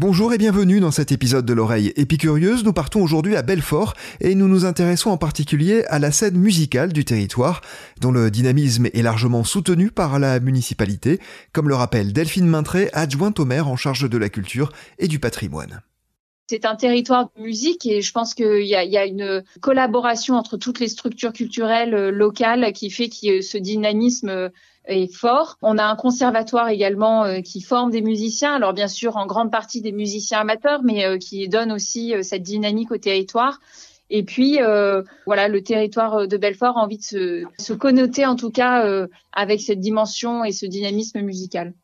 Bonjour et bienvenue dans cet épisode de l'oreille épicurieuse. Nous partons aujourd'hui à Belfort et nous nous intéressons en particulier à la scène musicale du territoire, dont le dynamisme est largement soutenu par la municipalité, comme le rappelle Delphine Maintré, adjointe au maire en charge de la culture et du patrimoine. C'est un territoire de musique et je pense qu'il y, y a, une collaboration entre toutes les structures culturelles euh, locales qui fait que ce dynamisme euh, est fort. On a un conservatoire également euh, qui forme des musiciens, alors bien sûr en grande partie des musiciens amateurs, mais qui donne aussi cette dynamique au territoire. Et puis, euh, voilà, le territoire de Belfort a envie de se, se connoter, en tout cas, euh, avec cette dimension et ce dynamisme musical.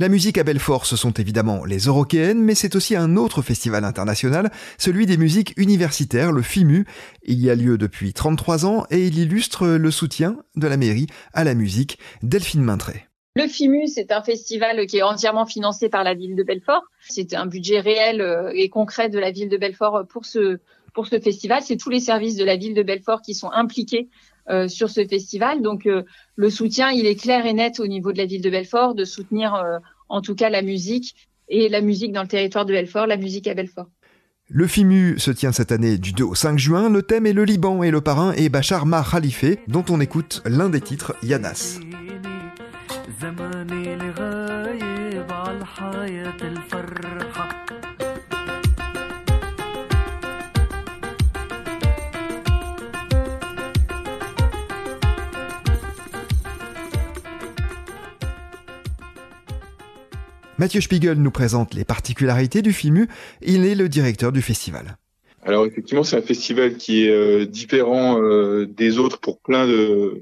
La musique à Belfort, ce sont évidemment les Eurokéennes, mais c'est aussi un autre festival international, celui des musiques universitaires, le FIMU. Il y a lieu depuis 33 ans et il illustre le soutien de la mairie à la musique. Delphine Maintré. Le FIMU, c'est un festival qui est entièrement financé par la ville de Belfort. C'est un budget réel euh, et concret de la ville de Belfort pour ce, pour ce festival. C'est tous les services de la ville de Belfort qui sont impliqués euh, sur ce festival. Donc euh, le soutien, il est clair et net au niveau de la ville de Belfort de soutenir euh, en tout cas la musique et la musique dans le territoire de Belfort, la musique à Belfort. Le FIMU se tient cette année du 2 au 5 juin. Le thème est le Liban et le parrain est Bachar Ma Khalife, dont on écoute l'un des titres, Yanas. Mathieu Spiegel nous présente les particularités du FIMU. Il est le directeur du festival. Alors effectivement, c'est un festival qui est euh, différent euh, des autres pour plein de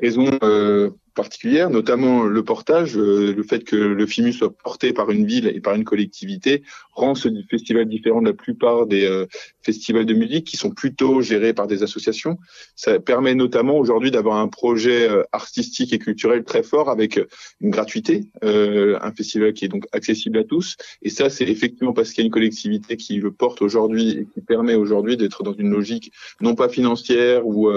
raisons euh, particulières, notamment le portage, euh, le fait que le FIMU soit porté par une ville et par une collectivité rend ce festival différent de la plupart des euh, festivals de musique qui sont plutôt gérés par des associations. Ça permet notamment aujourd'hui d'avoir un projet euh, artistique et culturel très fort avec une gratuité, un festival qui est donc accessible à tous. Et ça, c'est effectivement parce qu'il y a une collectivité qui le porte aujourd'hui et qui permet aujourd'hui d'être dans une logique non pas financière ou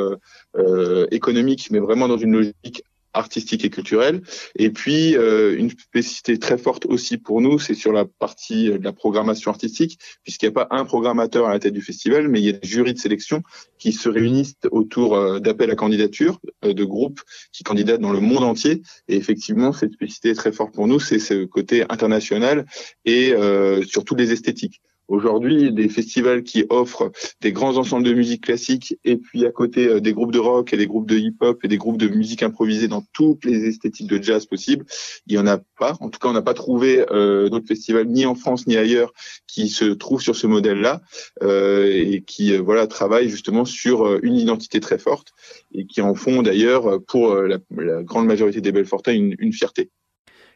économique, mais vraiment dans une logique artistique et culturelle. Et puis, euh, une spécificité très forte aussi pour nous, c'est sur la partie de la programmation artistique, puisqu'il n'y a pas un programmateur à la tête du festival, mais il y a des jurys de sélection qui se réunissent autour euh, d'appels à candidature euh, de groupes qui candidatent dans le monde entier. Et effectivement, cette spécificité très forte pour nous, c'est ce côté international et surtout les esthétiques. Aujourd'hui, des festivals qui offrent des grands ensembles de musique classique et puis à côté euh, des groupes de rock et des groupes de hip-hop et des groupes de musique improvisée dans toutes les esthétiques de jazz possibles, il y en a pas. En tout cas, on n'a pas trouvé euh, d'autres festivals ni en France ni ailleurs qui se trouvent sur ce modèle-là euh, et qui euh, voilà travaillent justement sur une identité très forte et qui en font d'ailleurs pour la, grande majorité des Belfortins une, une fierté.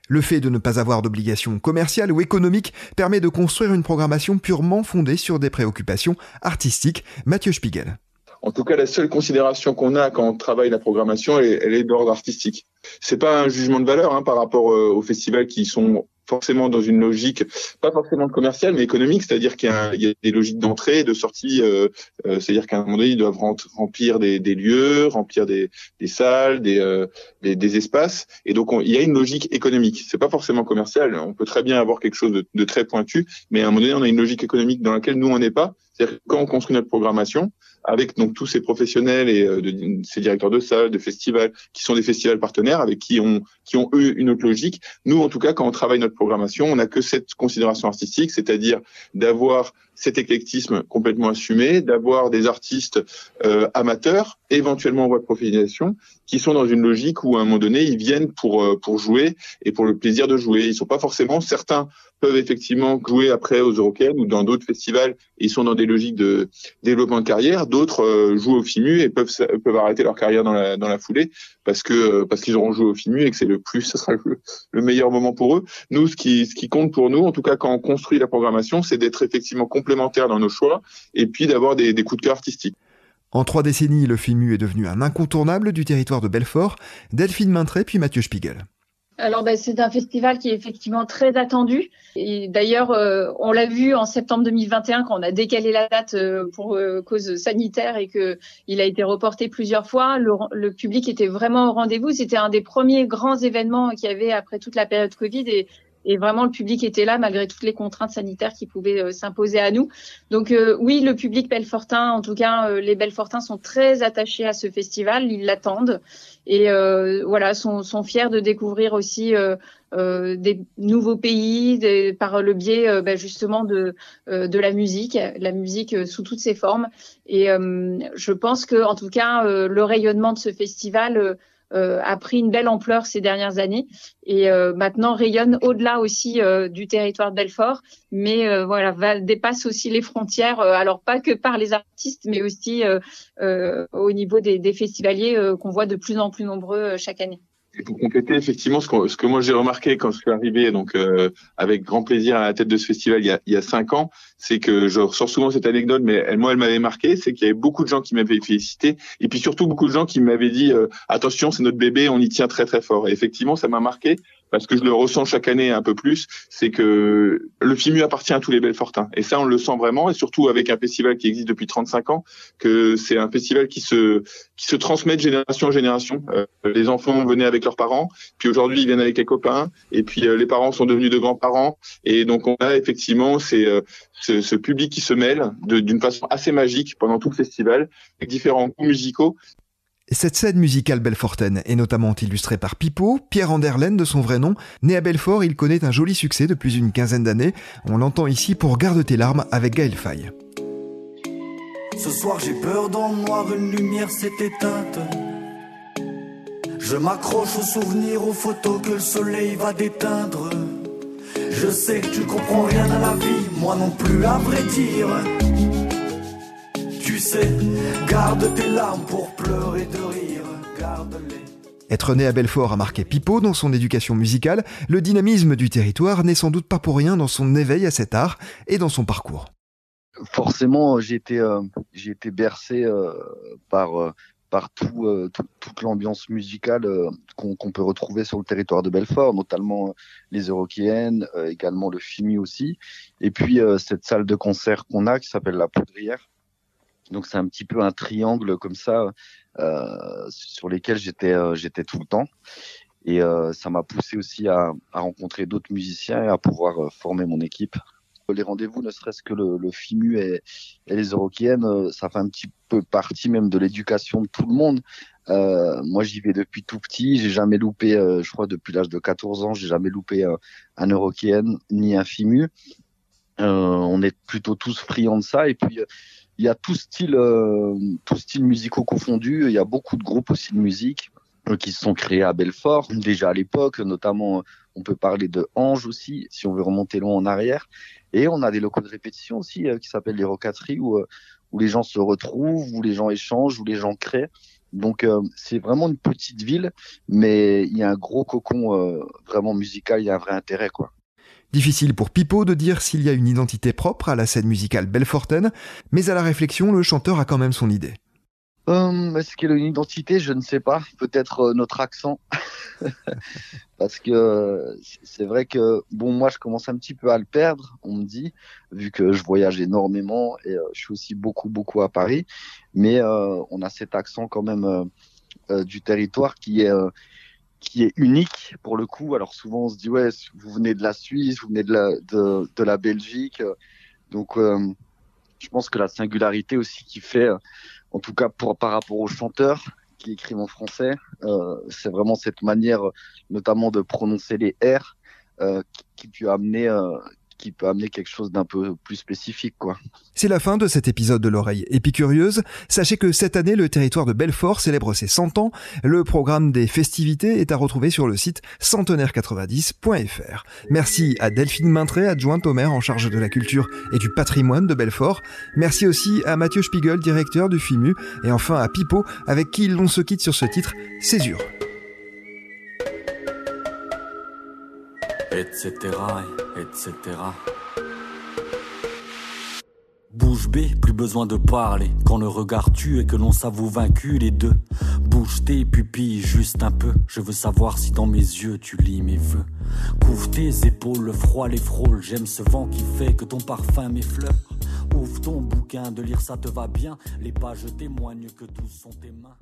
Le fait de ne pas avoir d'obligation commerciale ou économique permet de construire une programmation purement fondée sur des préoccupations artistiques. Mathieu Spiegel. En tout cas, la seule considération qu'on a quand on travaille la programmation, elle, est d'ordre artistique. C'est pas un jugement de valeur hein, par rapport euh, aux festivals qui sont forcément dans une logique, pas forcément commerciale, mais économique, c'est-à-dire qu'il y, a des logiques d'entrée de sortie, euh, euh, c'est-à-dire qu'à un moment donné, ils doivent remplir des, lieux, remplir des, salles, des, des, espaces, et donc il y a une logique économique. C'est pas forcément commercial. On peut très bien avoir quelque chose de, de, très pointu, mais à un moment donné, on a une logique économique dans laquelle nous on n'est pas. C'est-à-dire quand on construit notre programmation, avec donc tous ces professionnels et euh, de, ces directeurs de salles, de festivals, qui sont des festivals partenaires, avec qui ont qui ont eux une autre logique. Nous, en tout cas, quand on travaille notre programmation, on n'a que cette considération artistique, c'est-à-dire d'avoir cet éclectisme complètement assumé, d'avoir des artistes euh, amateurs, éventuellement en voie de professionnalisation, qui sont dans une logique où à un moment donné ils viennent pour euh, pour jouer et pour le plaisir de jouer. Ils sont pas forcément certains peuvent effectivement jouer après aux Eurocaines ou dans d'autres festivals. Ils sont dans des logiques de développement de carrière. D'autres euh, jouent au FIMU et peuvent peuvent arrêter leur carrière dans la dans la foulée parce que parce qu'ils auront joué au FIMU et que c'est le plus, ce sera le, le, meilleur moment pour eux. Nous, ce qui ce qui compte pour nous, en tout cas quand on construit la programmation, c'est d'être effectivement dans nos choix et puis d'avoir des, des coups de cœur artistiques. En trois décennies, le FIMU est devenu un incontournable du territoire de Belfort. Delphine Maintré puis Mathieu Spiegel. Alors ben, c'est un festival qui est effectivement très attendu. Et d'ailleurs, euh, on l'a vu en septembre 2021 quand on a décalé la date euh, pour euh, cause sanitaire et que il a été reporté plusieurs fois. Le, le public était vraiment au rendez-vous. C'était un des premiers grands événements qu'il y avait après toute la période Covid et et vraiment le public était là malgré toutes les contraintes sanitaires qui pouvaient s'imposer à nous. Donc oui, le public belfortin, en tout cas les belfortins sont très attachés à ce festival, ils l'attendent et voilà sont, sont fiers de découvrir aussi euh, des nouveaux pays des, par le biais euh, bah, justement de, euh, de la musique, la musique sous toutes ses formes. Et je pense que en tout cas le rayonnement de ce festival a pris une belle ampleur ces dernières années et maintenant rayonne au-delà aussi du territoire de Belfort, mais voilà va, dépasse aussi les frontières. alors pas que par les artistes, mais aussi au niveau des festivaliers qu'on voit de plus en plus nombreux chaque année. Et pour compléter, effectivement, ce que, ce que moi j'ai remarqué quand je suis arrivé, donc euh, avec grand plaisir à la tête de ce festival il y a, il y a cinq ans, c'est que je ressors souvent cette anecdote, mais elle, moi elle m'avait marqué, c'est qu'il y avait beaucoup de gens qui m'avaient félicité, et puis surtout beaucoup de gens qui m'avaient dit euh, attention, c'est notre bébé, on y tient très très fort. Et effectivement, ça m'a marqué parce que je le ressens chaque année un peu plus, c'est que le FIMU appartient à tous les Belfortins. Et ça, on le sent vraiment, et surtout avec un festival qui existe depuis 35 ans, que c'est un festival qui se qui se transmet de génération en génération. Euh, les enfants venaient avec leurs parents, puis aujourd'hui ils viennent avec les copains, et puis euh, les parents sont devenus de grands-parents, et donc on a effectivement c'est euh, ce, ce, public qui se mêle d'une façon assez magique pendant tout le festival, avec différents goûts musicaux, cette scène musicale belfortaine est notamment illustrée par Pipo, Pierre Anderlen de son vrai nom. Né à Belfort, il connaît un joli succès depuis une quinzaine d'années. On l'entend ici pour Garde tes larmes avec Gaël Faye. Ce soir j'ai peur dans le noir, une lumière s'est éteinte. Je m'accroche aux souvenirs, aux photos que le soleil va déteindre. Je sais que tu comprends rien à la vie, moi non plus à vrai dire garde tes larmes pour pleurer de rire, garde-les. Être né à Belfort a marqué Pipo dans son éducation musicale. Le dynamisme du territoire n'est sans doute pas pour rien dans son éveil à cet art et dans son parcours. Forcément, j'ai été, euh, j'ai été bercé euh, par, euh, par tout, toute l'ambiance musicale qu'on peut retrouver sur le territoire de Belfort, notamment les Eurokéennes, également le FIMI aussi, et puis cette salle de concert qu'on a qui s'appelle la Poudrière, donc c'est un petit peu un triangle comme ça euh, sur lesquels j'étais euh, j'étais tout le temps. Et euh, ça m'a poussé aussi à, à rencontrer d'autres musiciens et à pouvoir euh, former mon équipe. Les rendez-vous, ne serait-ce que le, le FIMU et, et les Eurokiennes, euh, ça fait un petit peu partie même de l'éducation de tout le monde. Euh, moi, j'y vais depuis tout petit. J'ai jamais loupé, je crois, depuis l'âge de 14 ans, j'ai jamais loupé un Eurokienne ni un FIMU. on est plutôt tous friands de ça. Et puis, il y a tout style, euh, tout style musicaux confondus. Il y a beaucoup de groupes aussi de musique euh, qui se sont créés à Belfort déjà à l'époque. Notamment, euh, on peut parler de Ange aussi, si on veut remonter loin en arrière. Et on a des locaux de répétition aussi qui s'appellent les rocateries où où les gens se retrouvent, où les gens échangent, où les gens créent. Donc c'est vraiment une petite ville, mais il y a un gros cocon vraiment musical, il y a un vrai intérêt quoi. Difficile pour Pipo de dire s'il y a une identité propre à la scène musicale belfortaine, mais à la réflexion, le chanteur a quand même son idée. Euh, Est-ce qu'il a une identité? Je ne sais pas. Peut-être euh, notre accent. Parce que c'est vrai que, bon, moi, je commence un petit peu à le perdre, on me dit, vu que je voyage énormément et euh, je suis aussi beaucoup, beaucoup à Paris. Mais euh, on a cet accent quand même du territoire qui est qui est unique pour le coup. Alors souvent on se dit ouais, vous venez de la Suisse, vous venez de la de, de la Belgique, donc euh, je pense que la singularité aussi qui fait, en tout cas pour par rapport aux chanteurs qui écrivent en français, euh, c'est vraiment cette manière, notamment de prononcer les R, euh, qui, qui peut amener qui peut amener quelque chose d'un peu plus spécifique. C'est la fin de cet épisode de l'oreille épicurieuse. Sachez que cette année, le territoire de Belfort célèbre ses 100 ans. Le programme des festivités est à retrouver sur le site centenaire90.fr. Merci à Delphine Maintré, adjointe au maire en charge de la culture et du patrimoine de Belfort. Merci aussi à Mathieu Spiegel, directeur du FIMU, et enfin à Pipo, avec qui l'on se quitte sur ce titre, Césure. Etc., etc. Bouche B, plus besoin de parler. Quand le regard tue et que l'on s'avoue vaincu, les deux. Bouge tes pupilles juste un peu. Je veux savoir si dans mes yeux tu lis mes vœux. Couvre tes épaules, le froid les frôle. J'aime ce vent qui fait que ton parfum m'effleure. Ouvre ton bouquin, de lire ça te va bien. Les pages témoignent que douces sont tes mains.